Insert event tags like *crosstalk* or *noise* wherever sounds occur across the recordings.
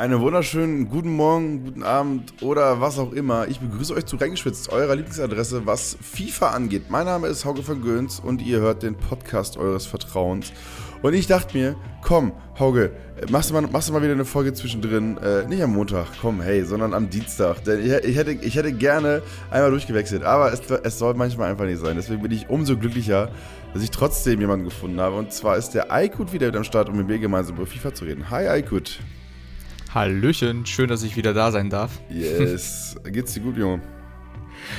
Einen wunderschönen guten Morgen, guten Abend oder was auch immer. Ich begrüße euch zu Reingeschwitzt, eurer Lieblingsadresse, was FIFA angeht. Mein Name ist Hauke von Göns und ihr hört den Podcast eures Vertrauens. Und ich dachte mir, komm, Hauke, machst du mal, machst du mal wieder eine Folge zwischendrin. Äh, nicht am Montag, komm, hey, sondern am Dienstag. Denn ich, ich, hätte, ich hätte gerne einmal durchgewechselt, aber es, es soll manchmal einfach nicht sein. Deswegen bin ich umso glücklicher, dass ich trotzdem jemanden gefunden habe. Und zwar ist der Aykut wieder mit am Start, um mit mir gemeinsam über FIFA zu reden. Hi, Aykut. Hallöchen, schön, dass ich wieder da sein darf. Yes. *laughs* Geht's dir gut, Junge?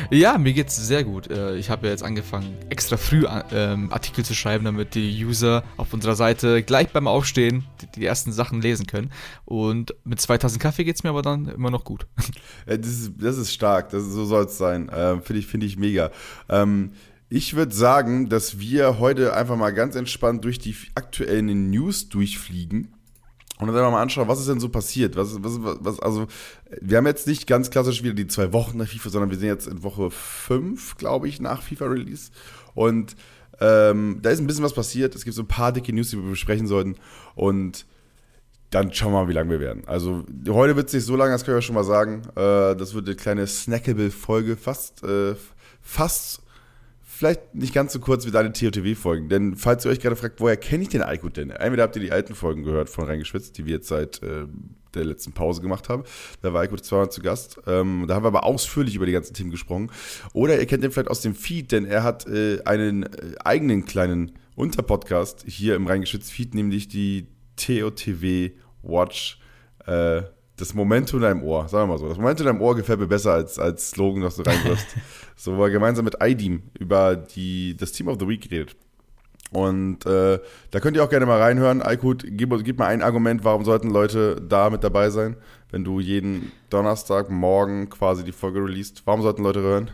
Ja, mir geht's sehr gut. Äh, ich habe ja jetzt angefangen, extra früh ähm, Artikel zu schreiben, damit die User auf unserer Seite gleich beim Aufstehen die, ersten Sachen lesen können. Und mit 2000 Kaffee geht's mir aber dann immer noch gut. *laughs* Das ist, das ist stark, das, so soll es sein. Äh, Finde ich, find ich mega. Ähm, ich würde sagen, dass wir heute einfach mal ganz entspannt durch die aktuellen News durchfliegen und dann einfach mal anschauen, was ist denn so passiert? Was, was, was, also, wir haben jetzt nicht ganz klassisch wieder die zwei Wochen nach FIFA, sondern wir sind jetzt in Woche 5, glaube ich, nach FIFA-Release. Und ähm, da ist ein bisschen was passiert. Es gibt so ein paar dicke News, die wir besprechen sollten. Und dann schauen wir mal, wie lange wir werden. Also, heute wird es nicht so lang, das können wir schon mal sagen. Äh, das wird eine kleine Snackable-Folge, fast, äh, fast vielleicht nicht ganz so kurz wie deine TOTW-Folgen. Denn falls ihr euch gerade fragt, woher kenne ich den Alkut denn? Entweder habt ihr die alten Folgen gehört von Reingeschwitzt, die wir jetzt seit äh, der letzten Pause gemacht haben. Da war Alkut zweimal zu Gast. Ähm, da haben wir aber ausführlich über die ganzen Themen gesprochen. Oder ihr kennt ihn vielleicht aus dem Feed, denn er hat äh, einen äh, eigenen kleinen Unterpodcast hier im Reingeschwitzt-Feed, nämlich die TOTW Watch. Äh, das Momentum in deinem Ohr, sagen wir mal so. Das Momentum in deinem Ohr gefällt mir besser als, als Slogan, das du reinwirfst. *laughs* so, wo er gemeinsam mit IDEAM über die, das Team of the Week redet. Und äh, da könnt ihr auch gerne mal reinhören. Aykut, gib, gib mal ein Argument, warum sollten Leute da mit dabei sein, wenn du jeden Donnerstagmorgen quasi die Folge releast. Warum sollten Leute hören?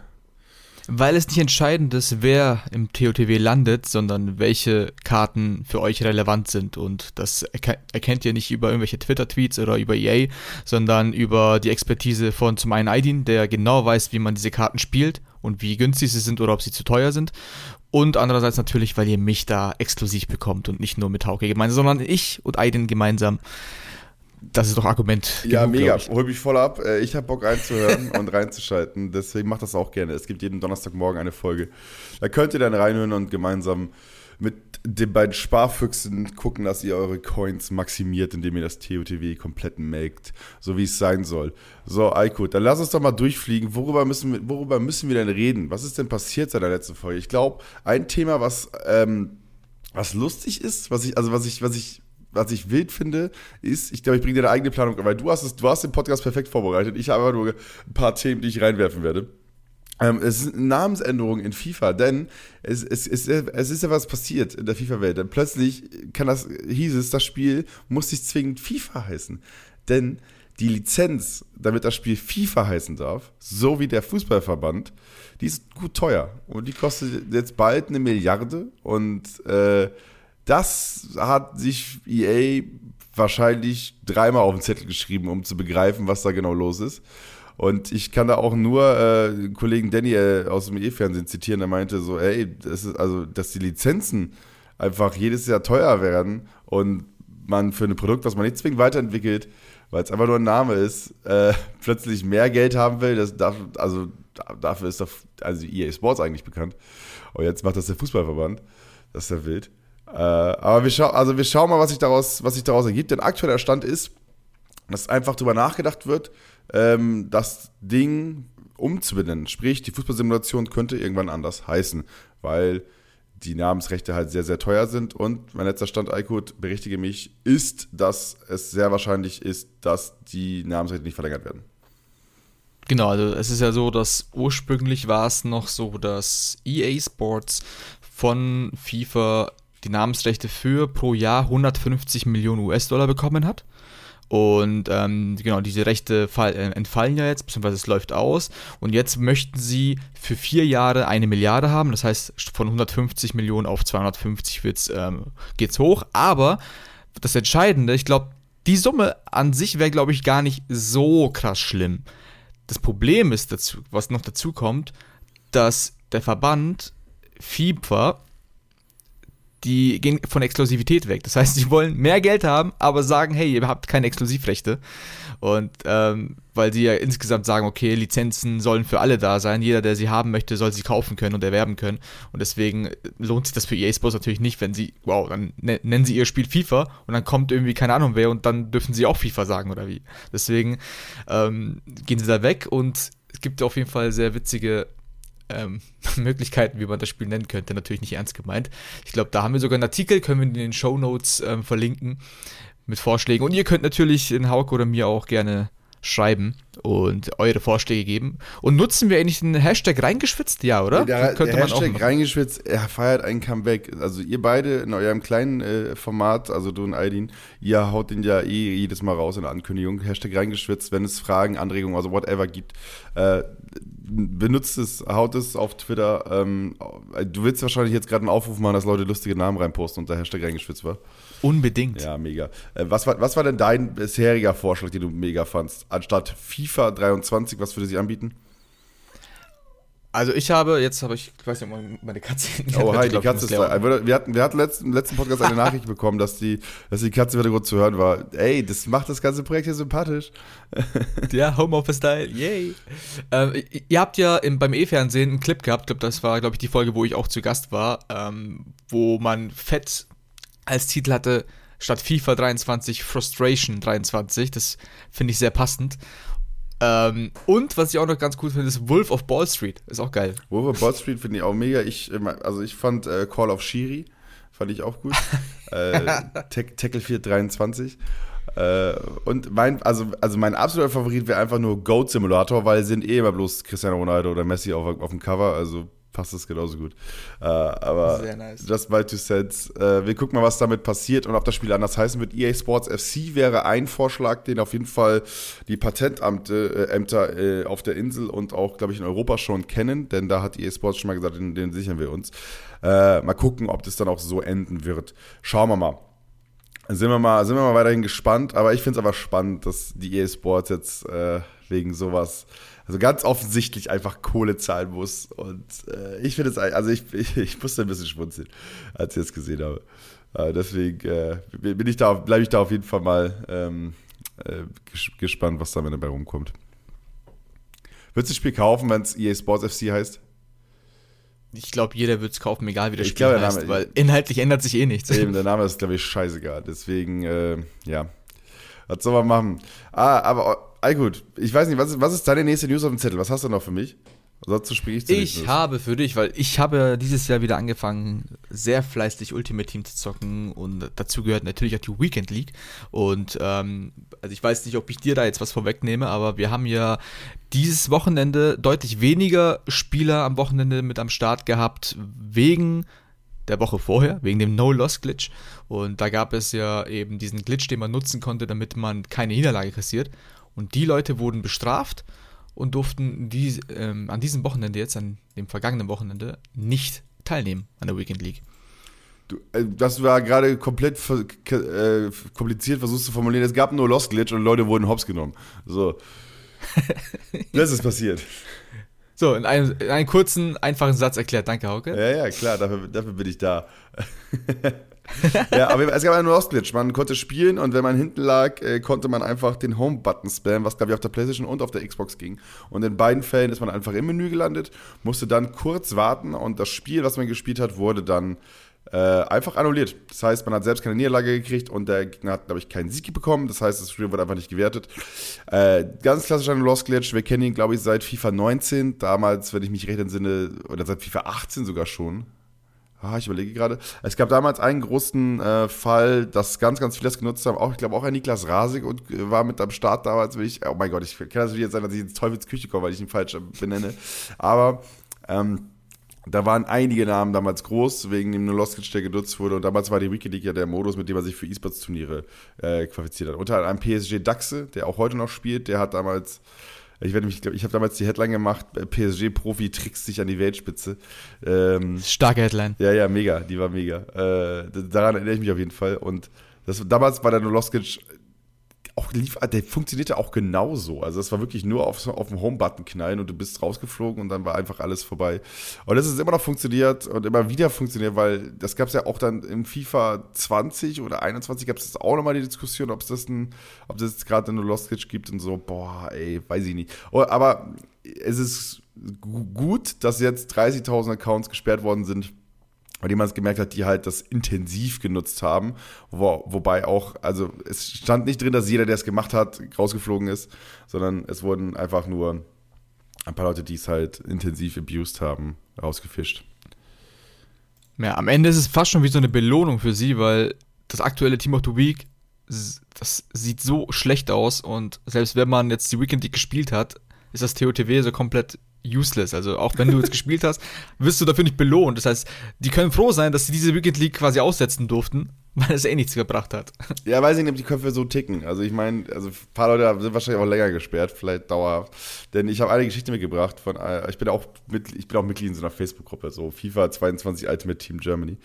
Weil es nicht entscheidend ist, wer im TOTW landet, sondern welche Karten für euch relevant sind. Und das erkennt ihr nicht über irgendwelche Twitter-Tweets oder über EA, sondern über die Expertise von zum einen Aidin, der genau weiß, wie man diese Karten spielt und wie günstig sie sind oder ob sie zu teuer sind. Und andererseits natürlich, weil ihr mich da exklusiv bekommt und nicht nur mit Hauke gemeinsam, sondern ich und Aidin gemeinsam das ist doch Argument. Ja, genug, mega. Hol mich voll ab. Äh, ich habe Bock reinzuhören *laughs* und reinzuschalten. Deswegen macht das auch gerne. Es gibt jeden Donnerstagmorgen eine Folge. Da könnt ihr dann reinhören und gemeinsam mit den beiden Sparfüchsen gucken, dass ihr eure Coins maximiert, indem ihr das TOTW komplett melkt, so wie es sein soll. So, Aykut, dann lass uns doch mal durchfliegen. Worüber müssen wir, worüber müssen wir denn reden? Was ist denn passiert seit der letzten Folge? Ich glaube, ein Thema, was, ähm, was lustig ist, was ich, also was ich, was ich was ich wild finde, ist, ich glaube, ich bringe dir eine eigene Planung, weil du hast es, du hast den Podcast perfekt vorbereitet. Ich habe nur ein paar Themen, die ich reinwerfen werde. Ähm, es ist eine Namensänderung in FIFA, denn es, es, es, es ist ja was passiert in der FIFA-Welt. Denn plötzlich kann das, hieß es, das Spiel muss nicht zwingend FIFA heißen. Denn die Lizenz, damit das Spiel FIFA heißen darf, so wie der Fußballverband, die ist gut teuer. Und die kostet jetzt bald eine Milliarde. Und äh, das hat sich EA wahrscheinlich dreimal auf den Zettel geschrieben, um zu begreifen, was da genau los ist. Und ich kann da auch nur äh, Kollegen Daniel aus dem E-Fernsehen zitieren, der meinte so, ey, das ist also, dass die Lizenzen einfach jedes Jahr teuer werden und man für ein Produkt, was man nicht zwingend weiterentwickelt, weil es einfach nur ein Name ist, äh, *laughs* plötzlich mehr Geld haben will, das darf, also dafür ist doch, also EA Sports eigentlich bekannt. Und jetzt macht das der Fußballverband. Das ist ja wild. Äh, aber wir, schau also wir schauen mal, was sich, daraus, was sich daraus ergibt. Denn aktueller Stand ist, dass einfach darüber nachgedacht wird, ähm, das Ding umzubenennen. Sprich, die Fußballsimulation könnte irgendwann anders heißen, weil die Namensrechte halt sehr, sehr teuer sind. Und mein letzter Stand, Aykut, berichtige mich, ist, dass es sehr wahrscheinlich ist, dass die Namensrechte nicht verlängert werden. Genau, also es ist ja so, dass ursprünglich war es noch so, dass EA Sports von FIFA die Namensrechte für pro Jahr 150 Millionen US-Dollar bekommen hat. Und ähm, genau, diese Rechte fall, äh, entfallen ja jetzt, beziehungsweise es läuft aus. Und jetzt möchten sie für vier Jahre eine Milliarde haben. Das heißt, von 150 Millionen auf 250 ähm, geht es hoch. Aber das Entscheidende, ich glaube, die Summe an sich wäre, glaube ich, gar nicht so krass schlimm. Das Problem ist, dazu, was noch dazu kommt, dass der Verband FIFA die gehen von Exklusivität weg. Das heißt, *laughs* sie wollen mehr Geld haben, aber sagen, hey, ihr habt keine Exklusivrechte. Und ähm, weil sie ja insgesamt sagen, okay, Lizenzen sollen für alle da sein. Jeder, der sie haben möchte, soll sie kaufen können und erwerben können. Und deswegen lohnt sich das für EA Sports natürlich nicht, wenn sie, wow, dann ne-, nennen sie ihr Spiel FIFA und dann kommt irgendwie keine Ahnung wer und dann dürfen sie auch FIFA sagen oder wie. Deswegen ähm, gehen sie da weg und es gibt auf jeden Fall sehr witzige ähm, *laughs* Möglichkeiten, wie man das Spiel nennen könnte. Natürlich nicht ernst gemeint. Ich glaube, da haben wir sogar einen Artikel, können wir in den Show Notes ähm, verlinken mit Vorschlägen. Und ihr könnt natürlich in Hauke oder mir auch gerne schreiben und eure Vorschläge geben. Und nutzen wir eigentlich den Hashtag reingeschwitzt? Ja, oder? Der, der Hashtag reingeschwitzt, er feiert ein Comeback. Also ihr beide in eurem kleinen äh, Format, also du und Aidin, ihr haut den ja eh jedes Mal raus in der Ankündigung. Hashtag reingeschwitzt, wenn es Fragen, Anregungen, also whatever gibt. Äh, benutzt es, haut es auf Twitter. Ähm, du willst wahrscheinlich jetzt gerade einen Aufruf machen, dass Leute lustige Namen reinposten und der Hashtag reingeschwitzt war. Unbedingt. Ja, mega. Äh, was, war, was war denn dein bisheriger Vorschlag, den du mega fandst? Anstatt FIFA 23, was würde sie anbieten? Also ich habe, jetzt habe ich, ich weiß nicht, meine Katze. Oh, hi, die Katze ist da. Wir hatten, wir hatten letzten, letzten Podcast eine Nachricht *laughs* bekommen, dass die, dass die Katze wieder gut zu hören war. Ey, das macht das ganze Projekt hier sympathisch. *laughs* Ja, Homeoffice-Style, yay. Ähm, ihr habt ja im, beim E-Fernsehen einen Clip gehabt, ich glaube, das war, glaube ich, die Folge, wo ich auch zu Gast war, ähm, wo man fett als Titel hatte, statt FIFA 23 Frustration 23. Das finde ich sehr passend. Ähm, und was ich auch noch ganz cool finde, ist Wolf of Ball Street. Ist auch geil. Wolf of Ball Street finde ich auch mega. Ich, also ich fand äh, Call of Shiri, fand ich auch gut. *laughs* äh, Tackle 423. Äh, und mein, also, also mein absoluter Favorit wäre einfach nur Goat Simulator, weil sind eh immer bloß Cristiano Ronaldo oder Messi auf, auf dem Cover. Also passt das genauso gut. Äh, aber nice. just my two cents. Äh, wir gucken mal, was damit passiert und ob das Spiel anders heißen wird. EA Sports FC wäre ein Vorschlag, den auf jeden Fall die Patentämter äh, äh, auf der Insel und auch, glaube ich, in Europa schon kennen, denn da hat EA Sports schon mal gesagt, den, den sichern wir uns. Äh, mal gucken, ob das dann auch so enden wird. Schauen wir mal. Sind wir mal, sind wir mal weiterhin gespannt, aber ich finde es aber spannend, dass die EA Sports jetzt äh, wegen sowas also ganz offensichtlich einfach Kohle zahlen muss. Und äh, ich finde es, also ich, ich, ich, musste ein bisschen schmunzeln, als ich es gesehen habe. Äh, deswegen äh, bin ich da, bleibe ich da auf jeden Fall mal ähm, äh, gespannt, was da dabei rumkommt. Würdest du das Spiel kaufen, wenn es EA Sports FC heißt? Ich glaube, jeder wird es kaufen, egal wie das Spiel glaub, heißt, Name, weil inhaltlich ändert sich eh nichts. Eben, der Name ist, glaube ich, scheißegal. Deswegen, äh, ja, was soll man machen? Ah, aber all gut. Ich weiß nicht, was ist, was ist deine nächste News auf dem Zettel? Was hast du noch für mich? Sonst spreche ich zu Ich habe für dich, weil ich habe dieses Jahr wieder angefangen, sehr fleißig Ultimate Team zu zocken und dazu gehört natürlich auch die Weekend League. Und ähm, also ich weiß nicht, ob ich dir da jetzt was vorwegnehme, aber wir haben ja dieses Wochenende deutlich weniger Spieler am Wochenende mit am Start gehabt, wegen der Woche vorher, wegen dem No-Loss-Glitch. Und da gab es ja eben diesen Glitch, den man nutzen konnte, damit man keine Niederlage kassiert. Und die Leute wurden bestraft und durften die, ähm, an diesem Wochenende, jetzt an dem vergangenen Wochenende, nicht teilnehmen an der Weekend League. Du, äh, das war gerade komplett äh, kompliziert, versuchst zu formulieren. Es gab nur Lost Glitch und Leute wurden hops genommen. So. *laughs* das ist passiert. So, in einem, in einem kurzen, einfachen Satz erklärt. Danke, Hauke. Ja, ja, klar, dafür, dafür bin ich da. *laughs* ja, aber es gab einen Lost-Glitch. Man konnte spielen und wenn man hinten lag, äh, konnte man einfach den Home-Button spammen, was glaube ich auf der PlayStation und auf der Xbox ging. Und in beiden Fällen ist man einfach im Menü gelandet, musste dann kurz warten und das Spiel, was man gespielt hat, wurde dann äh, einfach annulliert. Das heißt, man hat selbst keine Niederlage gekriegt und der Gegner hat, glaube ich, keinen Sieg bekommen. Das heißt, das Spiel wurde einfach nicht gewertet. Äh, ganz klassisch ein Lost Glitch. Wir kennen ihn, glaube ich, seit FIFA 19. Damals, wenn ich mich recht entsinne, oder seit FIFA 18 sogar schon. Ah, ich überlege gerade. Es gab damals einen großen äh, Fall, dass ganz, ganz viele das genutzt haben. Auch, ich glaube, auch ein Niklas Rasig und äh, war mit am Start damals. Ich, oh mein Gott, ich kann natürlich jetzt sein, dass ich ins Teufels Küche komme, weil ich ihn falsch benenne. Aber ähm, da waren einige Namen damals groß, wegen dem Noloskic, der genutzt wurde. Und damals war die Wiki ja der Modus, mit dem er sich für E-Sports-Turniere äh, qualifiziert hat. Unter anderem PSG Daxe, der auch heute noch spielt, der hat damals, ich werde mich, ich habe damals die Headline gemacht, äh, PSG-Profi trickst sich an die Weltspitze. Ähm, Starke Headline. Ja, ja, mega, die war mega. Äh, daran erinnere ich mich auf jeden Fall. Und das, damals war der Noloskic auch lief, der funktionierte auch genauso. Also es war wirklich nur auf, auf den Home-Button knallen und du bist rausgeflogen und dann war einfach alles vorbei. Und das ist immer noch funktioniert und immer wieder funktioniert, weil das gab es ja auch dann im FIFA 20 oder 21 gab es auch nochmal die Diskussion, ob es das ein, ob das gerade eine Lost Glitch gibt und so, boah, ey, weiß ich nicht. Oh, aber es ist gut, dass jetzt 30.000 Accounts gesperrt worden sind weil jemand gemerkt hat, die halt das intensiv genutzt haben. Wo, wobei auch, also es stand nicht drin, dass jeder, der es gemacht hat, rausgeflogen ist, sondern es wurden einfach nur ein paar Leute, die es halt intensiv abused haben, rausgefischt. Ja, am Ende ist es fast schon wie so eine Belohnung für sie, weil das aktuelle Team of the Week, das sieht so schlecht aus und selbst wenn man jetzt die Weekend League gespielt hat, ist das TOTW so komplett useless. Also auch wenn du jetzt gespielt hast, wirst du dafür nicht belohnt. Das heißt, die können froh sein, dass sie diese Weekend League quasi aussetzen durften, weil es eh nichts gebracht hat. Ja, weiß ich nicht, ob die Köpfe so ticken. Also ich meine, also ein paar Leute sind wahrscheinlich auch länger gesperrt, vielleicht dauerhaft. Denn ich habe eine Geschichte mitgebracht von, äh, ich bin auch mit, ich bin auch Mitglied in so einer Facebook-Gruppe, so FIFA 22 Ultimate Team Germany.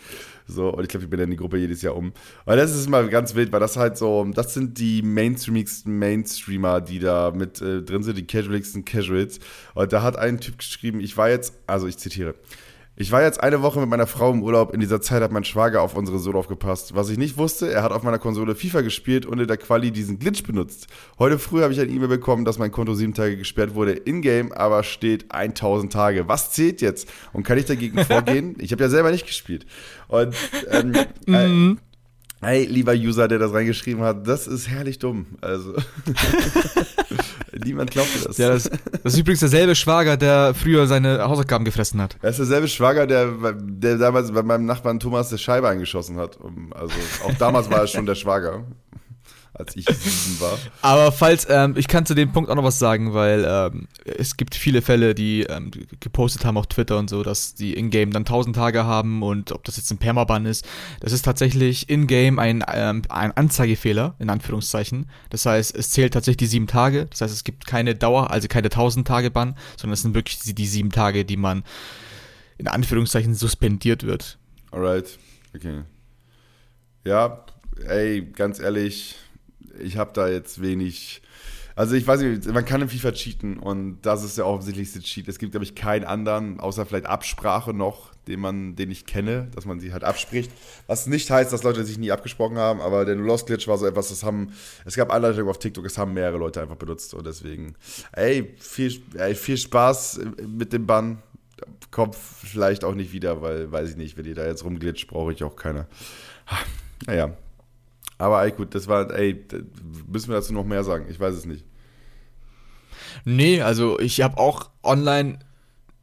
So, und ich glaube, ich bin in die Gruppe jedes Jahr um. Weil das ist mal ganz wild, weil das halt so, das sind die mainstreamigsten Mainstreamer, die da mit äh, drin sind, die casualigsten Casuals. Und da hat ein Typ geschrieben, ich war jetzt, also ich zitiere, ich war jetzt eine Woche mit meiner Frau im Urlaub. In dieser Zeit hat mein Schwager auf unsere Solo aufgepasst. Was ich nicht wusste, er hat auf meiner Konsole FIFA gespielt und in der Quali diesen Glitch benutzt. Heute früh habe ich ein E-Mail bekommen, dass mein Konto sieben Tage gesperrt wurde. In-game aber steht 1000 Tage. Was zählt jetzt? Und kann ich dagegen *laughs* vorgehen? Ich habe ja selber nicht gespielt. Und ähm, äh, Hey, lieber User, der das reingeschrieben hat, das ist herrlich dumm. Also, *laughs* niemand glaubt das. Ja, das. das. ist übrigens derselbe Schwager, der früher seine Hausaufgaben gefressen hat. Er ist derselbe Schwager, der, der damals bei meinem Nachbarn Thomas der Scheibe eingeschossen hat. Also, auch damals war er schon der Schwager als ich sieben war. *laughs* Aber falls, ähm, ich kann zu dem Punkt auch noch was sagen, weil ähm, es gibt viele Fälle, die ähm, gepostet haben auf Twitter und so, dass die Ingame dann 1000 Tage haben und ob das jetzt ein Permaban ist. Das ist tatsächlich Ingame ein, ähm, ein Anzeigefehler, in Anführungszeichen. Das heißt, es zählt tatsächlich die sieben Tage. Das heißt, es gibt keine Dauer, also keine 1000 Tage Ban, sondern es sind wirklich die, die sieben Tage, die man in Anführungszeichen suspendiert wird. Alright, okay. Ja, ey, ganz ehrlich, ich habe da jetzt wenig. Also ich weiß nicht, man kann im FIFA cheaten und das ist der offensichtlichste Cheat. Es gibt, glaube ich, keinen anderen, außer vielleicht Absprache noch, den man, den ich kenne, dass man sie halt abspricht. Was nicht heißt, dass Leute sich nie abgesprochen haben, aber der Lost Glitch war so etwas, das haben, es gab Anleitungen auf TikTok, es haben mehrere Leute einfach benutzt und deswegen, ey, viel, ey, viel Spaß mit dem Bann. Kommt vielleicht auch nicht wieder, weil, weiß ich nicht, wenn ihr da jetzt rumglitscht, brauche ich auch keine. Naja, aber ey, gut, das war, ey, müssen wir dazu noch mehr sagen? Ich weiß es nicht. Nee, also ich habe auch online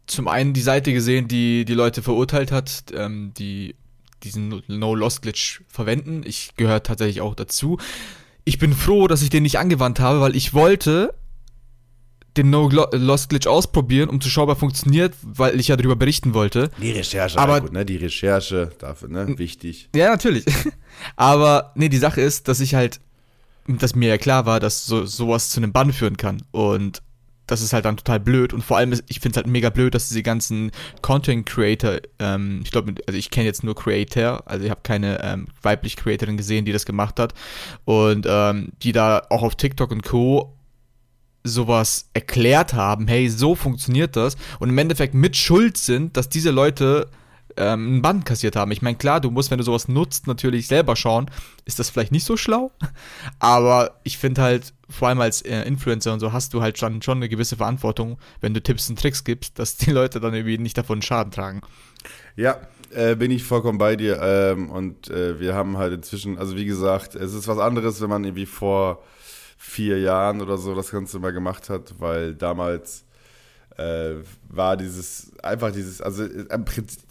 zum einen die Seite gesehen, die die Leute verurteilt hat, ähm, die diesen No-Loss-Glitch verwenden. Ich gehöre tatsächlich auch dazu. Ich bin froh, dass ich den nicht angewandt habe, weil ich wollte den No-Loss-Glitch ausprobieren, um zu schauen, ob er funktioniert, weil ich ja darüber berichten wollte. Die Recherche, aber gut, ne? Die Recherche dafür, ne? Wichtig. Ja, natürlich. *laughs* aber nee, die Sache ist, dass ich halt, dass mir ja klar war, dass so, sowas zu einem Bann führen kann. Und das ist halt dann total blöd. Und vor allem, ich finde es halt mega blöd, dass diese ganzen Content Creator, ähm, ich glaube, also ich kenne jetzt nur Creator, also ich habe keine ähm, weibliche Creatorin gesehen, die das gemacht hat. Und ähm, die da auch auf TikTok und Co sowas erklärt haben, hey, so funktioniert das und im Endeffekt mit Schuld sind, dass diese Leute ähm, einen Band kassiert haben. Ich meine, klar, du musst, wenn du sowas nutzt, natürlich selber schauen, ist das vielleicht nicht so schlau, *laughs* aber ich finde halt, vor allem als äh, Influencer und so, hast du halt schon, schon eine gewisse Verantwortung, wenn du Tipps und Tricks gibst, dass die *laughs* Leute dann irgendwie nicht davon Schaden tragen. Ja, äh, bin ich vollkommen bei dir ähm, und äh, wir haben halt inzwischen, also wie gesagt, es ist was anderes, wenn man irgendwie vor vier Jahren oder so das Ganze mal gemacht hat, weil damals äh, war dieses, einfach dieses, also äh,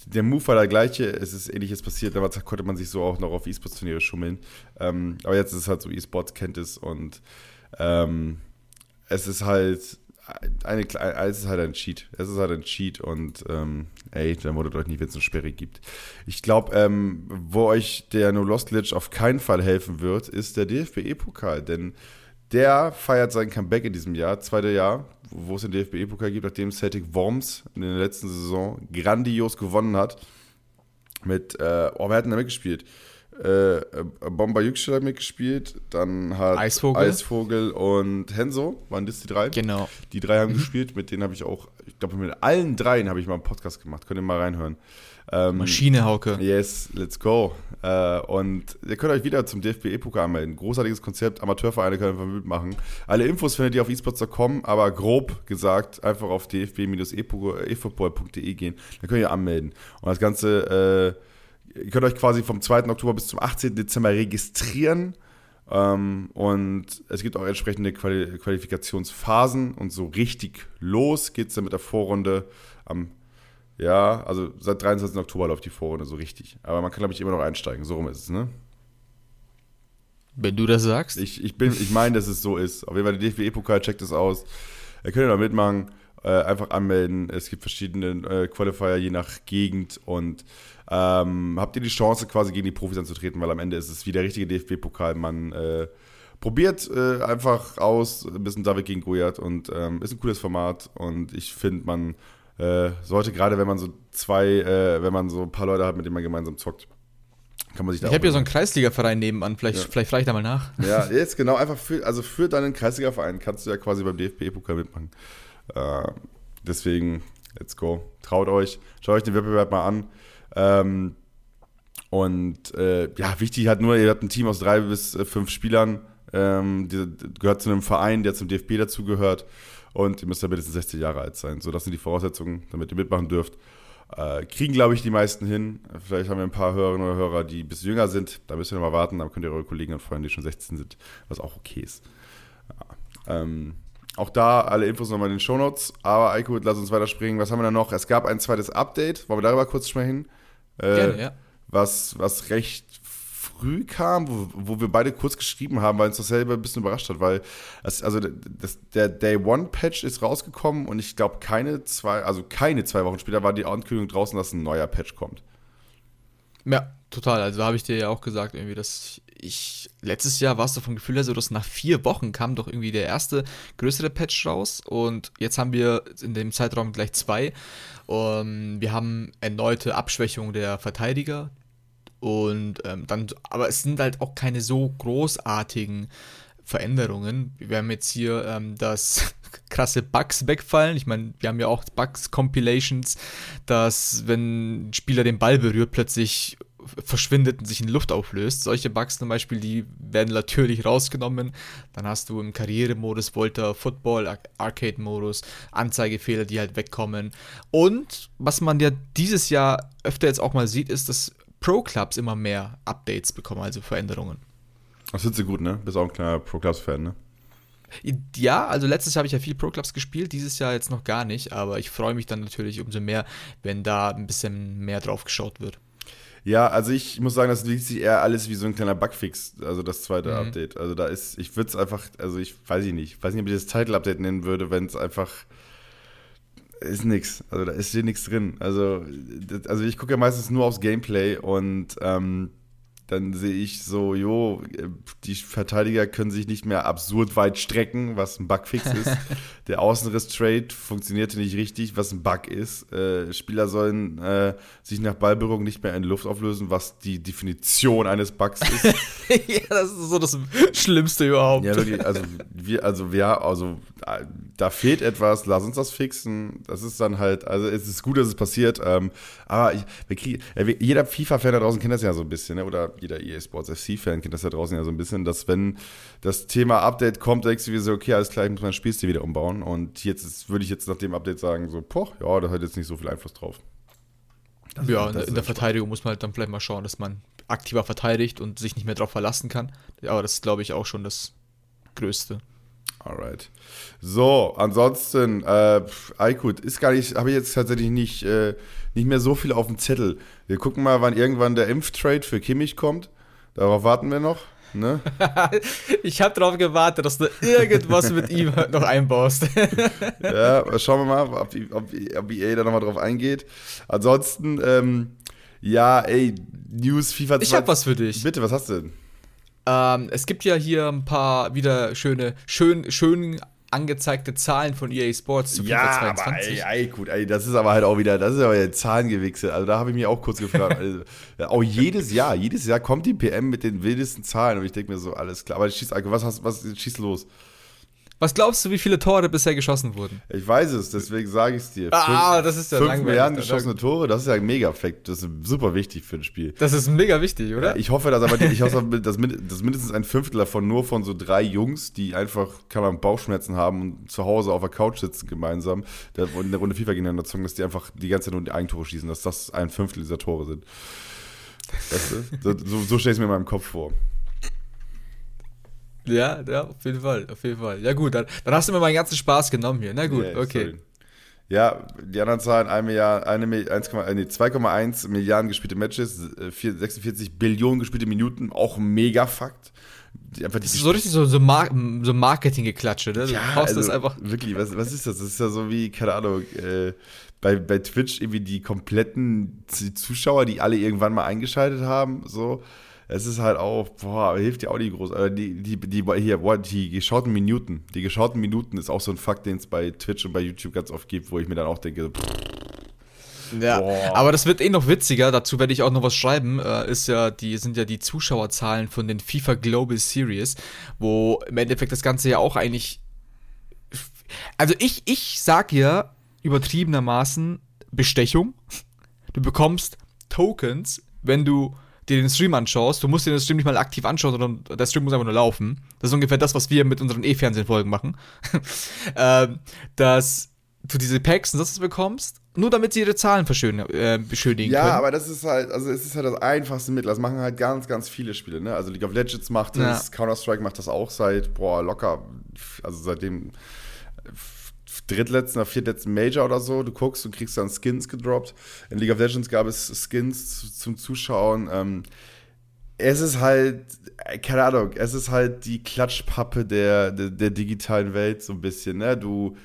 der Move war der gleiche, es ist ähnliches passiert, damals konnte man sich so auch noch auf E-Sports-Turniere schummeln. Ähm, aber jetzt ist es halt so, E-Sports kennt es und ähm, es ist halt eine, es ist halt ein Cheat. Es ist halt ein Cheat und ähm, ey, dann wundert euch nicht, wenn es eine Sperre gibt. Ich glaube, ähm, wo euch der No Lost Glitch auf keinen Fall helfen wird, ist der DFB-Pokal, denn der feiert sein Comeback in diesem Jahr, zweite Jahr, wo es den DFB-Pokal gibt, nachdem Celtic Worms in der letzten Saison grandios gewonnen hat. Mit, äh, oh, wer hat denn da mitgespielt? Äh, Bomber Yüksel mitgespielt, dann hat Eisvogel. Eisvogel und Henso, waren das die drei? Genau. Die drei haben Mhm. gespielt, mit denen habe ich auch, ich glaube mit allen dreien habe ich mal einen Podcast gemacht, könnt ihr mal reinhören. Ähm, Maschine, Hauke. Yes, let's go. Äh, und ihr könnt euch wieder zum DFB E-Pokal anmelden. Großartiges Konzept, Amateurvereine können einfach mitmachen. Alle Infos findet ihr auf esports.com, aber grob gesagt einfach auf dfb-efootball.de gehen. Dann könnt ihr anmelden. Und das Ganze, äh, ihr könnt euch quasi vom 2. Oktober bis zum 18. Dezember registrieren. Ähm, und es gibt auch entsprechende Quali Qualifikationsphasen und so richtig los geht es dann mit der Vorrunde am ja, also seit 23. Oktober läuft die Vorrunde so richtig. Aber man kann, glaube ich, immer noch einsteigen. So rum ist es, ne? Wenn du das sagst. Ich, ich, bin, ich meine, dass es so ist. Auf jeden Fall, der DFB-Pokal checkt es aus. Ihr könnt ja noch mitmachen. Äh, einfach anmelden. Es gibt verschiedene äh, Qualifier je nach Gegend und ähm, habt ihr die Chance, quasi gegen die Profis anzutreten, weil am Ende ist es wie der richtige DFB-Pokal. Man äh, probiert äh, einfach aus, ein bisschen David gegen Gojat und ähm, ist ein cooles Format und ich finde, man äh, sollte gerade, wenn man so zwei, wenn man so ein paar Leute hat, mit denen man gemeinsam zockt, kann man sich da ich habe hier so einen Kreisliga-Verein nebenan. Vielleicht, Ja. vielleicht frage ich da mal nach. ja, jetzt genau, einfach für, also für deinen Kreisliga-Verein kannst du ja quasi beim DFB-Pokal mitmachen. Äh, deswegen, let's go. Traut euch, schaut euch den Wettbewerb mal an. Ähm, und äh, ja, wichtig halt nur, ihr habt ein Team aus drei bis äh, fünf Spielern, ähm, die, gehört zu einem Verein, der zum DFB dazugehört. Und ihr müsst ja mindestens 60 Jahre alt sein. So, das sind die Voraussetzungen, damit ihr mitmachen dürft. Äh, kriegen, glaube ich, die meisten hin. Vielleicht haben wir ein paar Hörerinnen oder Hörer, die ein bisschen jünger sind. Da müsst ihr noch mal warten. Dann könnt ihr eure Kollegen und Freunde, die schon 16 sind, was auch okay ist. Ja. Ähm, auch da alle Infos nochmal in den Shownotes. Aber Eiko, lass uns weiterspringen. Was haben wir da noch? Es gab ein zweites Update. Wollen wir darüber kurz sprechen? Äh, Gerne, ja. was, was recht früh kam, wo, wo wir beide kurz geschrieben haben, weil uns das selber ein bisschen überrascht hat, weil es, also das, der Day One Patch ist rausgekommen und ich glaube keine zwei, also keine zwei Wochen später war die Ankündigung draußen, dass ein neuer Patch kommt. Ja, total. Also habe ich dir ja auch gesagt, irgendwie, dass ich letztes Jahr war es so vom Gefühl her so, dass nach vier Wochen kam doch irgendwie der erste größere Patch raus und jetzt haben wir in dem Zeitraum gleich zwei. Um, wir haben erneute Abschwächung der Verteidiger und ähm, dann, aber es sind halt auch keine so großartigen Veränderungen. Wir haben jetzt hier, ähm, dass *laughs* krasse Bugs wegfallen. Ich meine, wir haben ja auch Bugs-Compilations, dass wenn ein Spieler den Ball berührt, plötzlich verschwindet und sich in Luft auflöst. Solche Bugs zum Beispiel, die werden natürlich rausgenommen. Dann hast du im Karrieremodus, Volta, Football, Ar- Arcade-Modus, Anzeigefehler, die halt wegkommen. Und was man ja dieses Jahr öfter jetzt auch mal sieht, ist, dass Pro-Clubs immer mehr Updates bekommen, also Veränderungen. Das findest du gut, ne? Bist auch ein kleiner Pro-Clubs-Fan, ne? Ja, also letztes Jahr habe ich ja viel Pro-Clubs gespielt, dieses Jahr jetzt noch gar nicht, aber ich freue mich dann natürlich umso mehr, wenn da ein bisschen mehr drauf geschaut wird. Ja, also ich muss sagen, das liest sich eher alles wie so ein kleiner Bugfix, also das zweite Mhm. Update. Also da ist, ich würde es einfach, also ich weiß ich nicht, ich weiß nicht, ob ich das Title-Update nennen würde, wenn es einfach ist nix. Also da ist hier nichts drin. Also, also ich gucke ja meistens nur aufs Gameplay und ähm, dann sehe ich so, jo, die Verteidiger können sich nicht mehr absurd weit strecken, was ein Bugfix ist. *laughs* Der Außenriss-Trade funktionierte nicht richtig, was ein Bug ist. Äh, Spieler sollen äh, sich nach Ballberührung nicht mehr in Luft auflösen, was die Definition eines Bugs ist. *laughs* ja, das ist so das Schlimmste überhaupt. Ja, wirklich, also wir, also wir, also äh, da fehlt etwas, lass uns das fixen. Das ist dann halt, also es ist gut, dass es passiert, ähm, aber ich, wir kriegen, wir, jeder FIFA-Fan da draußen kennt das ja so ein bisschen, ne? oder jeder EA Sports FC-Fan kennt das da draußen ja so ein bisschen, dass wenn das Thema Update kommt, denkst du dir so, okay, alles klar, ich muss mein Spielstil wieder umbauen und jetzt ist, würde ich jetzt nach dem Update sagen, so, poch, ja, da hat jetzt nicht so viel Einfluss drauf. Das- ja, das in ist der. Verteidigung muss man halt dann vielleicht mal schauen, dass man aktiver verteidigt und sich nicht mehr darauf verlassen kann. Ja, aber das ist, glaube ich, auch schon das Größte. Alright. So, ansonsten, äh, Aykut ist gar nicht, habe ich jetzt tatsächlich nicht, äh, nicht mehr so viel auf dem Zettel. Wir gucken mal, wann irgendwann der Impftrade für Kimmich kommt. Darauf warten wir noch. Ne? *laughs* ich habe darauf gewartet, dass du irgendwas mit ihm noch einbaust. *laughs* ja, schauen wir mal, ob, ob, ob EA da nochmal drauf eingeht. Ansonsten, ähm, ja, ey, News FIFA ich habe was für dich. Bitte, was hast du denn? Ähm, es gibt ja hier ein paar wieder schöne, schön, schön angezeigte Zahlen von EA Sports zu FIFA ja, 22. Aber, ey, ey, gut, ey, das ist aber halt auch wieder, das ist aber ja Zahlengewichse. Also da habe ich mich auch kurz gefragt. *laughs* also, auch jedes Jahr, jedes Jahr kommt die PM mit den wildesten Zahlen und ich denke mir so, alles klar. Aber schieß, was, hast, was schieß los? Was glaubst du, wie viele Tore bisher geschossen wurden? Ich weiß es, deswegen sage ich es dir. Ah, das ist ja Fünf Milliarden geschossene Tore, das ist ja ein Mega-Fact. Das ist super wichtig für ein Spiel. Das ist mega wichtig, oder? Ja, ich hoffe, dass aber ich hoffe, dass, mindestens ein Fünftel davon nur von so drei Jungs, die einfach, kann man Bauchschmerzen haben und zu Hause auf der Couch sitzen gemeinsam und in der Runde FIFA gegeneinander zocken, dass die einfach die ganze Zeit nur die Eigentore schießen, dass das ein Fünftel dieser Tore sind. Weißt du? so, so stelle ich es mir in meinem Kopf vor. Ja, ja, auf jeden Fall, auf jeden Fall. Ja gut, dann, dann hast du mir meinen ganzen Spaß genommen hier. Na gut, yeah, okay. Sorry. Ja, die anderen Zahlen, 1 Milliard, eine, nee, 2,1 Milliarden gespielte Matches, 46 äh, Billionen gespielte Minuten, auch ein Mega-Fakt. das ist so richtig so, so, Mar so Marketing-Geklatsche, ne? Du ja, also, das einfach. Wirklich, was, was ist das? Das ist ja so wie, keine Ahnung, äh, bei, bei Twitch irgendwie die kompletten Zuschauer, die alle irgendwann mal eingeschaltet haben, so es ist halt auch, boah, hilft ja auch nicht groß. Aber die, die, die, hier, boah, die geschauten Minuten, die geschauten Minuten ist auch so ein Fakt, den es bei Twitch und bei YouTube ganz oft gibt, wo ich mir dann auch denke, ja, Boah. aber das wird eh noch witziger. Dazu werde ich auch noch was schreiben. Äh, ist ja die sind ja die Zuschauerzahlen von den FIFA Global Series, wo im Endeffekt das Ganze ja auch eigentlich. Also ich ich sag ja übertriebenermaßen Bestechung. Du bekommst Tokens, wenn du dir den Stream anschaust, du musst dir den Stream nicht mal aktiv anschauen, sondern der Stream muss einfach nur laufen. Das ist ungefähr das, was wir mit unseren E-Fernsehen-Folgen machen. *laughs* ähm, dass du diese Packs und das bekommst, nur damit sie ihre Zahlen äh, beschönigen ja, können. Ja, aber das ist halt, also es ist halt das einfachste Mittel. Das machen halt ganz, ganz viele Spiele, ne? Also League of Legends macht das, ja. Counter-Strike macht das auch seit, boah, locker, also seitdem drittletzten oder viertletzten Major oder so. Du guckst und kriegst dann Skins gedroppt. In League of Legends gab es Skins zum Zuschauen. Ähm, es ist halt, keine Ahnung, es ist halt die Klatschpappe der, der, der, digitalen Welt so ein bisschen. Ne? Du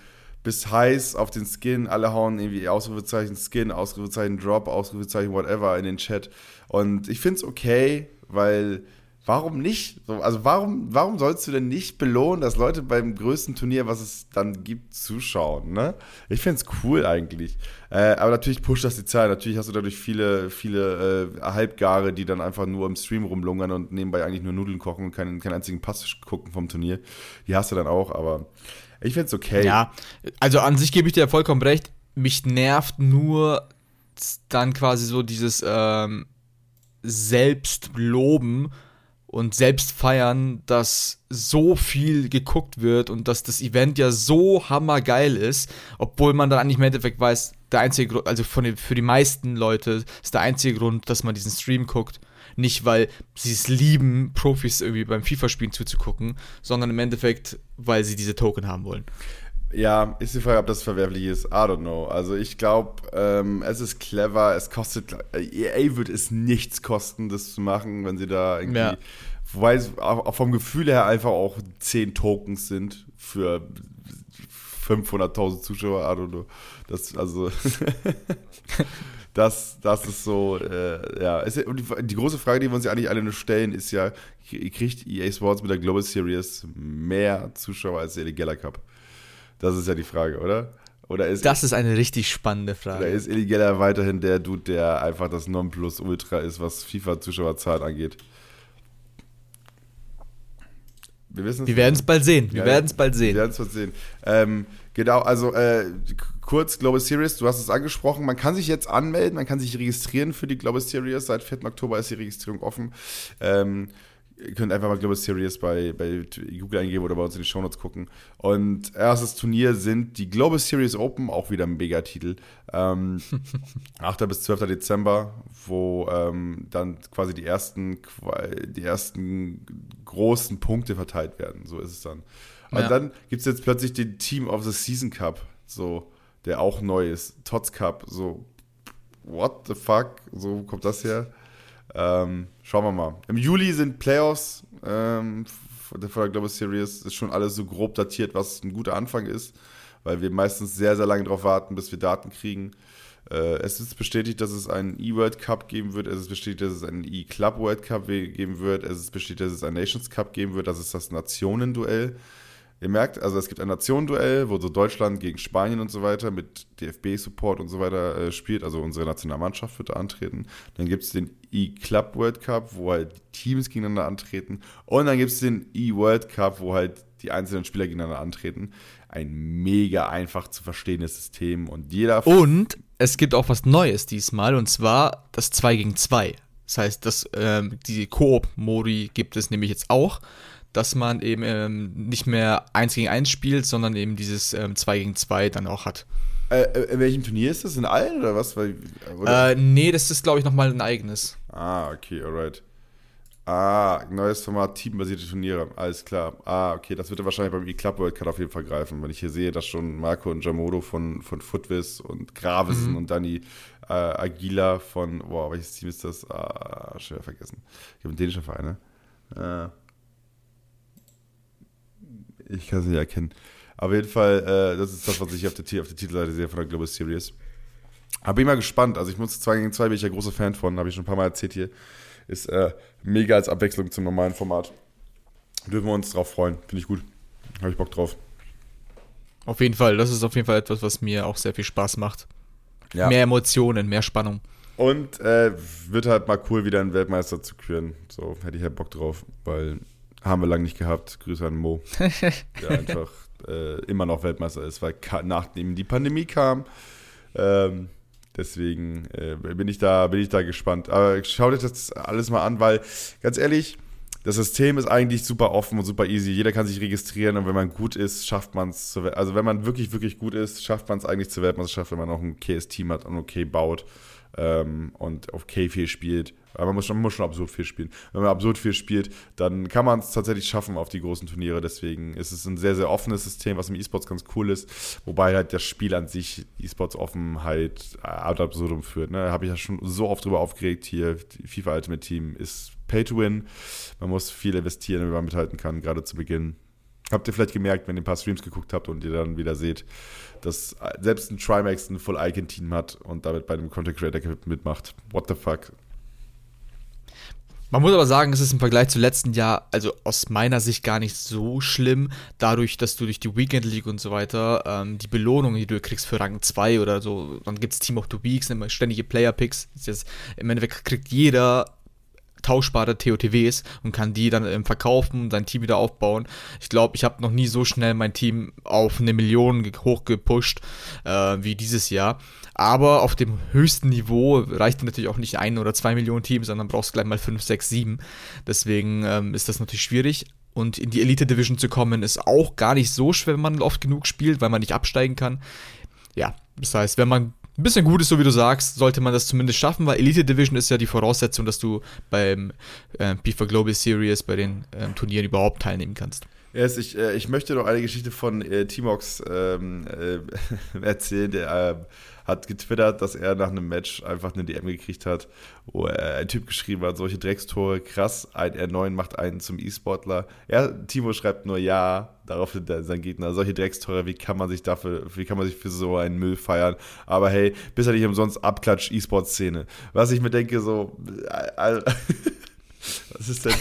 bist heiß auf den Skin, alle hauen irgendwie Ausrufezeichen Skin, Ausrufezeichen Drop, Ausrufezeichen whatever in den Chat. Und ich finde es okay, weil Warum nicht? Also warum, warum sollst du denn nicht belohnen, dass Leute beim größten Turnier, was es dann gibt, zuschauen? Ne? Ich finde es cool eigentlich. Äh, aber natürlich pusht das die Zeit. Natürlich hast du dadurch viele, viele äh, Halbgare, die dann einfach nur im Stream rumlungern und nebenbei eigentlich nur Nudeln kochen und keinen, keinen einzigen Pass gucken vom Turnier. Die hast du dann auch, aber ich finde es okay. Ja, also an sich gebe ich dir vollkommen recht. Mich nervt nur dann quasi so dieses ähm, Selbstloben und selbst feiern, dass so viel geguckt wird und dass das Event ja so hammergeil ist, obwohl man dann eigentlich im Endeffekt weiß, der einzige Grund, also von den, für die meisten Leute ist der einzige Grund, dass man diesen Stream guckt, nicht weil sie es lieben, Profis irgendwie beim FIFA-Spielen zuzugucken, sondern im Endeffekt, weil sie diese Token haben wollen. Ja, ist die Frage, ob das verwerflich ist. I don't know. Also ich glaube, ähm, es ist clever. Es kostet, EA wird es nichts kosten, das zu machen, wenn sie da irgendwie, ja. wobei es auch vom Gefühl her einfach auch 10 Tokens sind für 500.000 Zuschauer. I don't know. Das, also, *laughs* das, das ist so, äh, ja. Es, die, die, große Frage, die wir uns ja eigentlich alle nur stellen, ist ja, kriegt EA Sports mit der Global Series mehr Zuschauer als der Geller Cup? Das ist ja die Frage, oder? Oder ist das ist eine richtig spannende Frage. Oder ist Illegaler weiterhin der Dude, der einfach das Nonplusultra ist, was FIFA-Zuschauerzahl angeht? Wir, wir werden es bald sehen. Wir ja, werden es bald sehen. Wir werden es bald sehen. Ähm, genau, also äh, kurz Global Series, du hast es angesprochen. Man kann sich jetzt anmelden, man kann sich registrieren für die Global Series. Seit 4. Oktober ist die Registrierung offen. Ähm, Ihr könnt einfach mal Global Series bei, bei Google eingeben oder bei uns in die Shownotes gucken. Und erstes Turnier sind die Global Series Open, auch wieder ein Megatitel. Ähm, *laughs* 8. bis 12. Dezember, wo ähm, dann quasi die ersten, die ersten großen Punkte verteilt werden. So ist es dann. Und ja. dann gibt es jetzt plötzlich den Team of the Season Cup, so, der auch neu ist. Tots Cup, so, what the fuck? So kommt das her. Ähm, schauen wir mal. Im Juli sind Playoffs ähm, der Global Series. Ist schon alles so grob datiert, was ein guter Anfang ist, weil wir meistens sehr, sehr lange darauf warten, bis wir Daten kriegen. Äh, es ist bestätigt, dass es einen E-World Cup geben wird. Es ist bestätigt, dass es einen E-Club World Cup geben wird. Es ist bestätigt, dass es einen Nations Cup geben wird. Das ist das Nationenduell. Ihr merkt, also es gibt ein Nationenduell, wo so Deutschland gegen Spanien und so weiter mit DFB-Support und so weiter äh, spielt. Also unsere Nationalmannschaft wird da antreten. Dann gibt es den E-Club World Cup, wo halt Teams gegeneinander antreten. Und dann gibt es den E-World Cup, wo halt die einzelnen Spieler gegeneinander antreten. Ein mega einfach zu verstehendes System und jeder. Und es gibt auch was Neues diesmal und zwar das 2 gegen 2. Das heißt, das, ähm, die Koop-Modi gibt es nämlich jetzt auch, dass man eben ähm, nicht mehr 1 gegen 1 spielt, sondern eben dieses ähm, 2 gegen 2 dann auch hat. Äh, äh, in welchem Turnier ist das? In allen oder was? Weil, oder? Äh, nee, das ist, glaube ich, nochmal ein eigenes. Ah, okay, alright. Ah, neues Format, teambasierte Turniere, alles klar. Ah, okay, das wird ja wahrscheinlich beim E-Club World Cup auf jeden Fall greifen, wenn ich hier sehe, dass schon Marco und Jamodo von, von Footwiz und Gravesen mhm. und Dani äh, Aguila von, boah, welches Team ist das? Ah, schwer vergessen. Ich habe einen dänischen Verein, ne? Äh, ich kann es nicht erkennen. Auf jeden Fall, äh, das ist das, was ich auf der, auf der Titelseite sehe von der Global Series. Aber bin mal gespannt. Also ich muss 2 gegen 2 bin ich ja großer Fan von, habe ich schon ein paar Mal erzählt hier. Ist äh, mega als Abwechslung zum normalen Format. Dürfen wir uns drauf freuen. Finde ich gut. Habe ich Bock drauf. Auf jeden Fall. Das ist auf jeden Fall etwas, was mir auch sehr viel Spaß macht. Ja. Mehr Emotionen, mehr Spannung. Und äh, wird halt mal cool, wieder einen Weltmeister zu küren. So hätte ich halt Bock drauf, weil haben wir lange nicht gehabt. Grüße an Mo, *laughs* der einfach äh, immer noch Weltmeister ist, weil nachdem die Pandemie kam. Ähm, deswegen äh, bin, ich da, bin ich da gespannt. Aber schaut euch das alles mal an, weil ganz ehrlich, das System ist eigentlich super offen und super easy. Jeder kann sich registrieren und wenn man gut ist, schafft man es. Also wenn man wirklich, wirklich gut ist, schafft man es eigentlich zur Weltmeisterschaft, wenn man auch ein okayes Team hat und okay baut ähm, und auf K4 spielt. Aber man muss schon, man muss schon absurd viel spielen. Wenn man absurd viel spielt, dann kann man es tatsächlich schaffen auf die großen Turniere. Deswegen ist es ein sehr, sehr offenes System, was im E-Sports ganz cool ist. Wobei halt das Spiel an sich E-Sports Offenheit ad absurdum führt. Ne? Habe ich ja schon so oft drüber aufgeregt hier. FIFA Ultimate Team ist Pay to Win. Man muss viel investieren, damit man mithalten kann, gerade zu Beginn. Habt ihr vielleicht gemerkt, wenn ihr ein paar Streams geguckt habt und ihr dann wieder seht, dass selbst ein Trimax ein Full-Icon-Team hat und damit bei einem Content Creator mitmacht. What the fuck? Man muss aber sagen, es ist im Vergleich zu letzten Jahr, also aus meiner Sicht gar nicht so schlimm, dadurch, dass du durch die Weekend League und so weiter ähm, die Belohnung, die du kriegst für Rang 2 oder so, dann gibt es Team of the Weeks, immer ständige Player-Picks. Im Endeffekt kriegt jeder tauschbare TOTWs und kann die dann ähm, verkaufen, sein Team wieder aufbauen. Ich glaube, ich habe noch nie so schnell mein Team auf eine Million hochgepusht äh, wie dieses Jahr. Aber auf dem höchsten Niveau reicht natürlich auch nicht ein oder zwei Millionen Teams, sondern brauchst gleich mal fünf, sechs, sieben. Deswegen ähm, ist das natürlich schwierig. Und in die Elite Division zu kommen, ist auch gar nicht so schwer, wenn man oft genug spielt, weil man nicht absteigen kann. Ja, das heißt, wenn man ein bisschen gut ist, so wie du sagst, sollte man das zumindest schaffen, weil Elite Division ist ja die Voraussetzung, dass du beim äh, FIFA Global Series bei den ähm, Turnieren überhaupt teilnehmen kannst. Yes, ich, äh, ich möchte noch eine Geschichte von äh, Timox ähm, äh, *laughs* erzählen, der äh, hat getwittert, dass er nach einem Match einfach eine DM gekriegt hat, wo er, ein Typ geschrieben hat, solche Dreckstore, krass, ein R9 macht einen zum E-Sportler. Er, Timo schreibt nur ja, darauf sein Gegner, solche Dreckstore, wie kann man sich dafür, wie kann man sich für so einen Müll feiern? Aber hey, bist ja nicht umsonst Abklatsch E-Sport-Szene. Was ich mir denke, so, äh, *laughs* Was ist denn?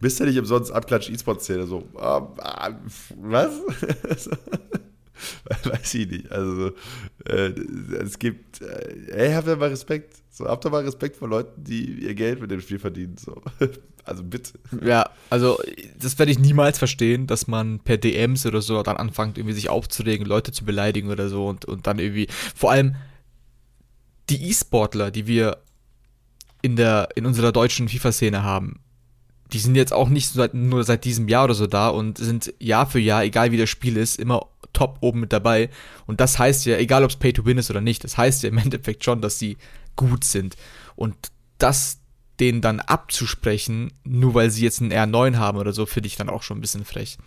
Bist du nicht umsonst Abklatsch E-Sport-Szene? So, uh, was? *laughs* *laughs* *laughs* Weiß ich nicht. Also, äh, es gibt, äh, ey, habt ihr mal Respekt. So, habt ihr mal Respekt vor Leuten, die ihr Geld mit dem Spiel verdienen. So. *laughs* Also bitte. Ja, also das werde ich niemals verstehen, dass man per DMs oder so dann anfängt, irgendwie sich aufzuregen, Leute zu beleidigen oder so und, und dann irgendwie, vor allem die E-Sportler, die wir in der, in unserer deutschen FIFA-Szene haben, die sind jetzt auch nicht seit, nur seit diesem Jahr oder so da und sind Jahr für Jahr, egal wie das Spiel ist, immer top oben mit dabei. Und das heißt ja, egal ob es Pay to Win ist oder nicht, das heißt ja im *laughs* Endeffekt schon, dass sie gut sind. Und das denen dann abzusprechen, nur weil sie jetzt einen R9 haben oder so, finde ich dann auch schon ein bisschen frech.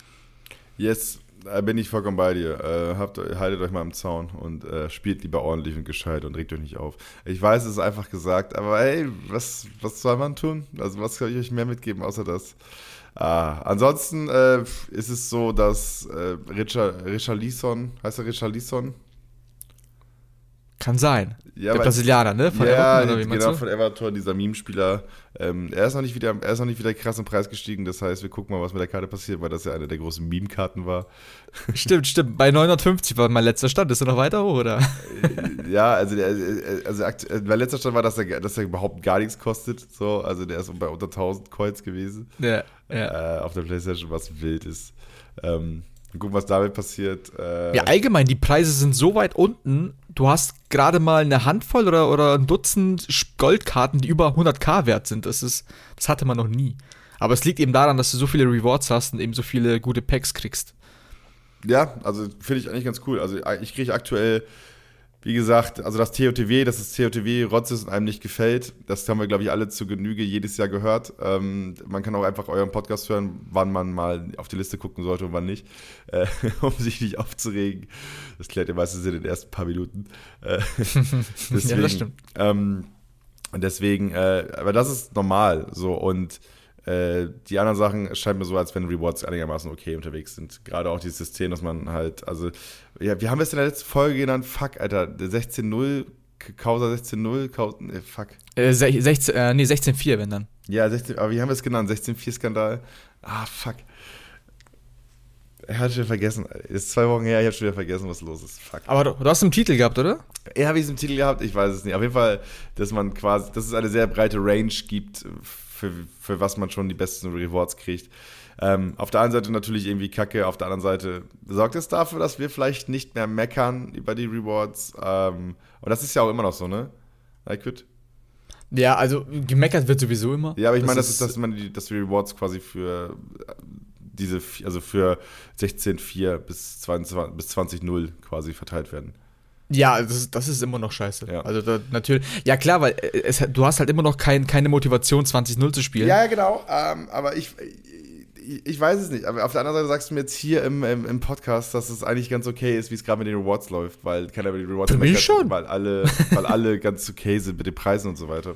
Yes, bin ich vollkommen bei dir. Äh, habt, haltet euch mal im Zaun und äh, spielt lieber ordentlich und gescheit und regt euch nicht auf. Ich weiß, es ist einfach gesagt, aber hey, was, was soll man tun? Also, was kann ich euch mehr mitgeben, außer das? Ah, ansonsten äh, ist es so, dass äh, Richard, Richard Leeson, heißt er Richard Leeson? Kann sein. Ja, der Brasilianer, ne? ja, Everton, genau, du? von Everton, dieser Meme-Spieler. Ähm, er, ist noch nicht wieder, er ist noch nicht wieder krass im Preis gestiegen. Das heißt, wir gucken mal, was mit der Karte passiert, weil das ja eine der großen Meme-Karten war. *laughs* Stimmt, stimmt. Bei 950 war mein letzter Stand. Ist er noch weiter hoch, oder? Ja, also, der, also akt- äh, mein letzter Stand war, dass er, dass er überhaupt gar nichts kostet. So, also der ist bei unter 1000 Coins gewesen. ja, ja. Äh, auf der Playstation, was wild ist. Ähm, gucken, was damit passiert. Äh, Ja, allgemein, die Preise sind so weit unten. Du hast gerade mal eine Handvoll oder, oder ein Dutzend Goldkarten, die über 100k wert sind. Das, ist, das hatte man noch nie. Aber es liegt eben daran, dass du so viele Rewards hast und eben so viele gute Packs kriegst. Ja, also finde ich eigentlich ganz cool. Also ich kriege aktuell, wie gesagt, also das TOTW, dass das TOTW Rotz ist und einem nicht gefällt, das haben wir, glaube ich, alle zu Genüge jedes Jahr gehört. Ähm, man kann auch einfach euren Podcast hören, wann man mal auf die Liste gucken sollte und wann nicht, äh, *laughs* um sich nicht aufzuregen. Das klärt ihr meistens in den ersten paar Minuten. Äh, *laughs* deswegen, das stimmt. Ähm, und deswegen, äh, aber das ist normal so und äh, die anderen Sachen scheint mir so, als wenn Rewards einigermaßen okay unterwegs sind. Gerade auch dieses System, dass man halt, also, ja, wir haben es in der letzten Folge genannt, fuck, Alter, 16-0, Causa 16-0, Causa, äh, fuck. Äh, sech- 16, äh, nee, 16,4, wenn dann. Ja, 16, aber wie haben wir es genannt? 16-4-Skandal? Ah, fuck. Er hat schon wieder vergessen. Ist zwei Wochen her, ich habe schon wieder vergessen, was los ist. Fuck. Aber du, du hast einen Titel gehabt, oder? Ja, habe ich im Titel gehabt? Ich weiß es nicht. Auf jeden Fall, dass man quasi, dass es eine sehr breite Range gibt, für, für was man schon die besten Rewards kriegt. Ähm, auf der einen Seite natürlich irgendwie Kacke, auf der anderen Seite sorgt es dafür, dass wir vielleicht nicht mehr meckern über die Rewards. Ähm, und das ist ja auch immer noch so, ne? Liquid? Ja, also gemeckert wird sowieso immer. Ja, aber ich meine, das ist, dass man die, dass die Rewards quasi für äh, diese, also für 16.4 bis 22 bis 20.0 quasi verteilt werden. Ja, das ist, das ist immer noch scheiße. Ja. Also da, natürlich. Ja klar, weil äh, es, du hast halt immer noch kein, keine Motivation, 20-0 zu spielen. Ja, genau. Ähm, aber ich, ich, ich weiß es nicht. Aber auf der anderen Seite sagst du mir jetzt hier im, im, im Podcast, dass es eigentlich ganz okay ist, wie es gerade mit den Rewards läuft, weil keiner über die Rewards Für mich meckert, schon. Weil alle, weil alle *laughs* ganz okay sind mit den Preisen und so weiter.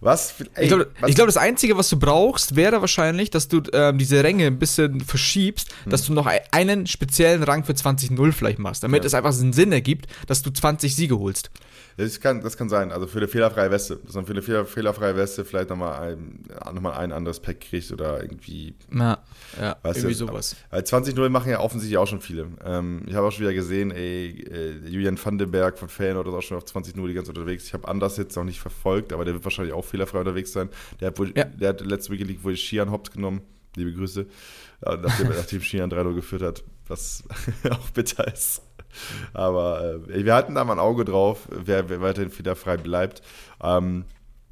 Was? Ey, Ich glaube, glaub, das Einzige, was du brauchst, wäre wahrscheinlich, dass du ähm, diese Ränge ein bisschen verschiebst, Hm. dass du noch ei- einen speziellen Rang für 20-0 vielleicht machst, damit Ja. es einfach einen Sinn ergibt, dass du 20 Siege holst. Das kann, das kann sein. Also für eine fehlerfreie Weste. Dass man für eine fehler, fehlerfreie Weste vielleicht nochmal ein, noch mal ein anderes Pack kriegt oder irgendwie Ja, ja Weißt irgendwie du, sowas. Weil 20-0 machen ja offensichtlich auch schon viele. Ähm, ich habe auch schon wieder gesehen, ey, äh, Julian Vandenberg von Feyenoord ist auch schon auf 20-0 die ganze Zeit unterwegs. Ich habe Anders jetzt noch nicht verfolgt, aber der wird wahrscheinlich auch fehlerfrei unterwegs sein. Der hat, wohl, Ja. der hat letzte Week League wohl Shian Hobbs genommen. Liebe Grüße. Nachdem, *laughs* nachdem Shian 3-0 geführt hat, was *laughs* auch bitter ist. Aber äh, wir hatten da mal ein Auge drauf, wer, wer weiterhin fehlerfrei bleibt. Ähm,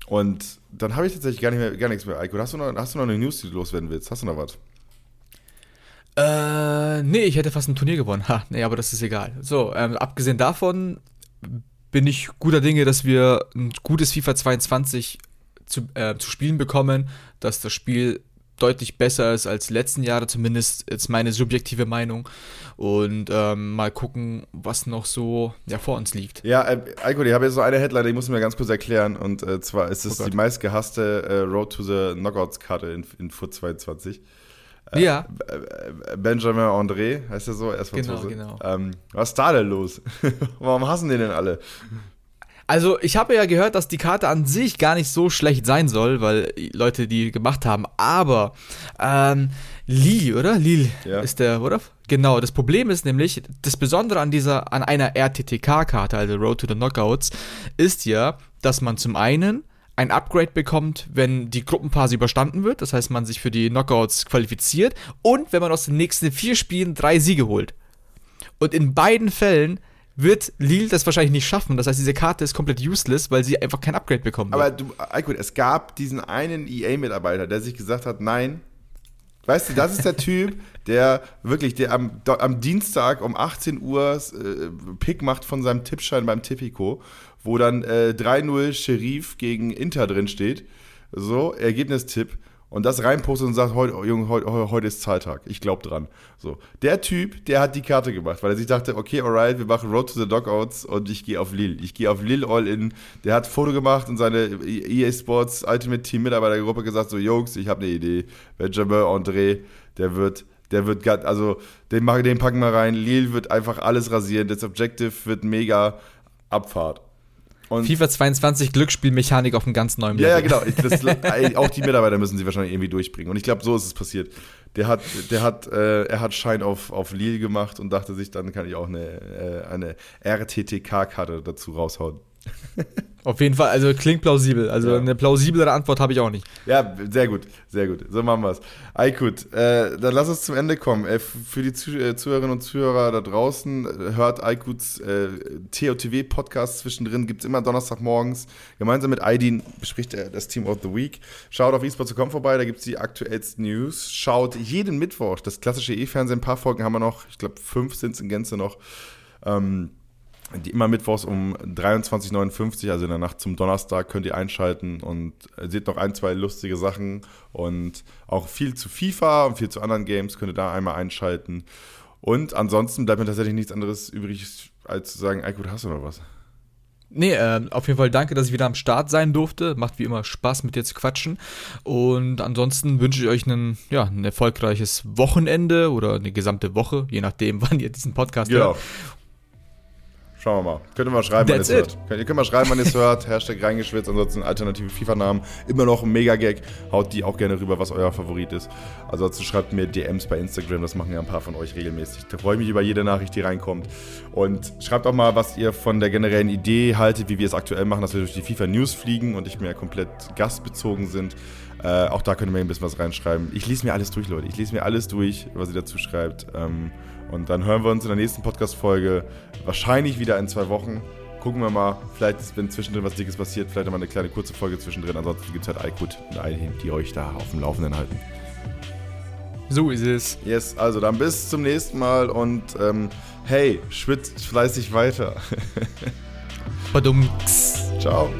und dann habe ich tatsächlich gar, nicht mehr, gar nichts mehr. Eiko, hast du, noch, hast du noch eine News, die du loswerden willst? Hast du noch was? Äh, nee, ich hätte fast ein Turnier gewonnen. Ha, nee, aber das ist egal. So, ähm, abgesehen davon bin ich guter Dinge, dass wir ein gutes FIFA 22 zu, äh, zu spielen bekommen, dass das Spiel deutlich besser ist als die letzten Jahre, zumindest jetzt meine subjektive Meinung. Und ähm, mal gucken, was noch so ja, vor uns liegt. Ja, äh, Eiko, ich habe jetzt so eine Headline, die muss ich mir ganz kurz erklären. Und äh, zwar ist es Oh die meistgehasste äh, Road to the Knockouts-Karte in, in FUT 22. ja, Äh, Benjamin André, heißt er so? Er ist Genau, genau. Ähm, was ist da denn los? *laughs* Warum hassen den denn alle? Also, ich habe ja gehört, dass die Karte an sich gar nicht so schlecht sein soll, weil Leute die gemacht haben. Aber ähm, Lille, oder? Lille Ja. ist der, oder? Genau. Das Problem ist nämlich, das Besondere an dieser, an einer RTTK-Karte, also Road to the Knockouts, ist ja, dass man zum einen ein Upgrade bekommt, wenn die Gruppenphase überstanden wird, das heißt, man sich für die Knockouts qualifiziert und wenn man aus den nächsten vier Spielen drei Siege holt. Und in beiden Fällen wird Lille das wahrscheinlich nicht schaffen. Das heißt, diese Karte ist komplett useless, weil sie einfach kein Upgrade bekommen wird. Aber du, Eiko, es gab diesen einen EA-Mitarbeiter, der sich gesagt hat, nein. Weißt du, das ist der Typ, der wirklich, der am, am Dienstag um 18 Uhr äh, Pick macht von seinem Tippschein beim Tipico, wo dann äh, 3-0 Sheriff gegen Inter drin steht. So, Ergebnistipp. Und das reinpostet und sagt, heute, oh, Junge, heute, heute ist Zahltag. Ich glaube dran. So. Der Typ, der hat die Karte gemacht, weil er sich dachte, okay, alright, wir machen Road to the Dogouts und ich gehe auf Lille. Ich gehe auf Lille all in. Der hat Foto gemacht und seine EA Sports Ultimate Team Mitarbeitergruppe gesagt, so, Jungs, ich habe eine Idee. Benjamin André, der wird, der wird, also, den, den packen wir rein. Lille wird einfach alles rasieren. Das Objective wird mega. Abfahrt. Und FIFA 22 Glücksspielmechanik auf einem ganz neuen Level. Ja, ja, genau. Das, *laughs* auch die Mitarbeiter müssen sie wahrscheinlich irgendwie durchbringen. Und ich glaube, so ist es passiert. Der hat, der hat, äh, er hat Schein auf, auf Lille gemacht und dachte sich, dann kann ich auch eine, äh, eine RTTK-Karte dazu raushauen. *laughs* Auf jeden Fall, also klingt plausibel. Also ja. eine plausiblere Antwort habe ich auch nicht. Ja, sehr gut, sehr gut. So machen wir es. Aykut, äh, dann lass uns zum Ende kommen. Äh, für die Zuh äh, Zuhörerinnen und Zuhörer da draußen, hört Aykuts äh, TOTW-Podcast zwischendrin, gibt es immer Donnerstagmorgens. Gemeinsam mit Aidin bespricht er das Team of the Week. Schaut auf eSports.com vorbei, da gibt es die aktuellsten News. Schaut jeden Mittwoch das klassische E-Fernsehen. Ein paar Folgen haben wir noch, ich glaube fünf sind es in Gänze noch. Ähm, die immer mittwochs um 23.59 also in der Nacht zum Donnerstag, könnt ihr einschalten und seht noch ein, zwei lustige Sachen und auch viel zu FIFA und viel zu anderen Games könnt ihr da einmal einschalten. Und ansonsten bleibt mir tatsächlich nichts anderes übrig, als zu sagen, ey, gut, hast du noch was? Nee, äh, auf jeden Fall danke, dass ich wieder am Start sein durfte. Macht wie immer Spaß, mit dir zu quatschen. Und ansonsten wünsche ich euch einen, ja, ein erfolgreiches Wochenende oder eine gesamte Woche, je nachdem, *laughs* wann ihr diesen Podcast genau. hört. Schauen wir mal. Könnt ihr mal schreiben, That's wann ihr es hört. Könnt, ihr könnt mal schreiben, wann ihr es *laughs* hört. Hashtag reingeschwitzt. Ansonsten alternative FIFA-Namen. Immer noch ein Mega-Gag. Haut die auch gerne rüber, was euer Favorit ist. Ansonsten schreibt mir DMs bei Instagram. Das machen ja ein paar von euch regelmäßig. Da freue ich mich über jede Nachricht, die reinkommt. Und schreibt auch mal, was ihr von der generellen Idee haltet, wie wir es aktuell machen, dass wir durch die FIFA-News fliegen und nicht mehr komplett gastbezogen sind. Äh, auch da könnt ihr mir ein bisschen was reinschreiben. Ich lese mir alles durch, Leute. Ich lese mir alles durch, was ihr dazu schreibt. Ähm, und dann hören wir uns in der nächsten Podcast-Folge wahrscheinlich wieder in zwei Wochen. Gucken wir mal. Vielleicht, wenn zwischendrin was Dickes passiert, vielleicht mal eine kleine kurze Folge zwischendrin. Ansonsten gibt es halt iQuid und Eilhin, die euch da auf dem Laufenden halten. So ist es. Yes, also dann bis zum nächsten Mal und ähm, hey, schwitzt fleißig weiter. *laughs* Badum. Ciao.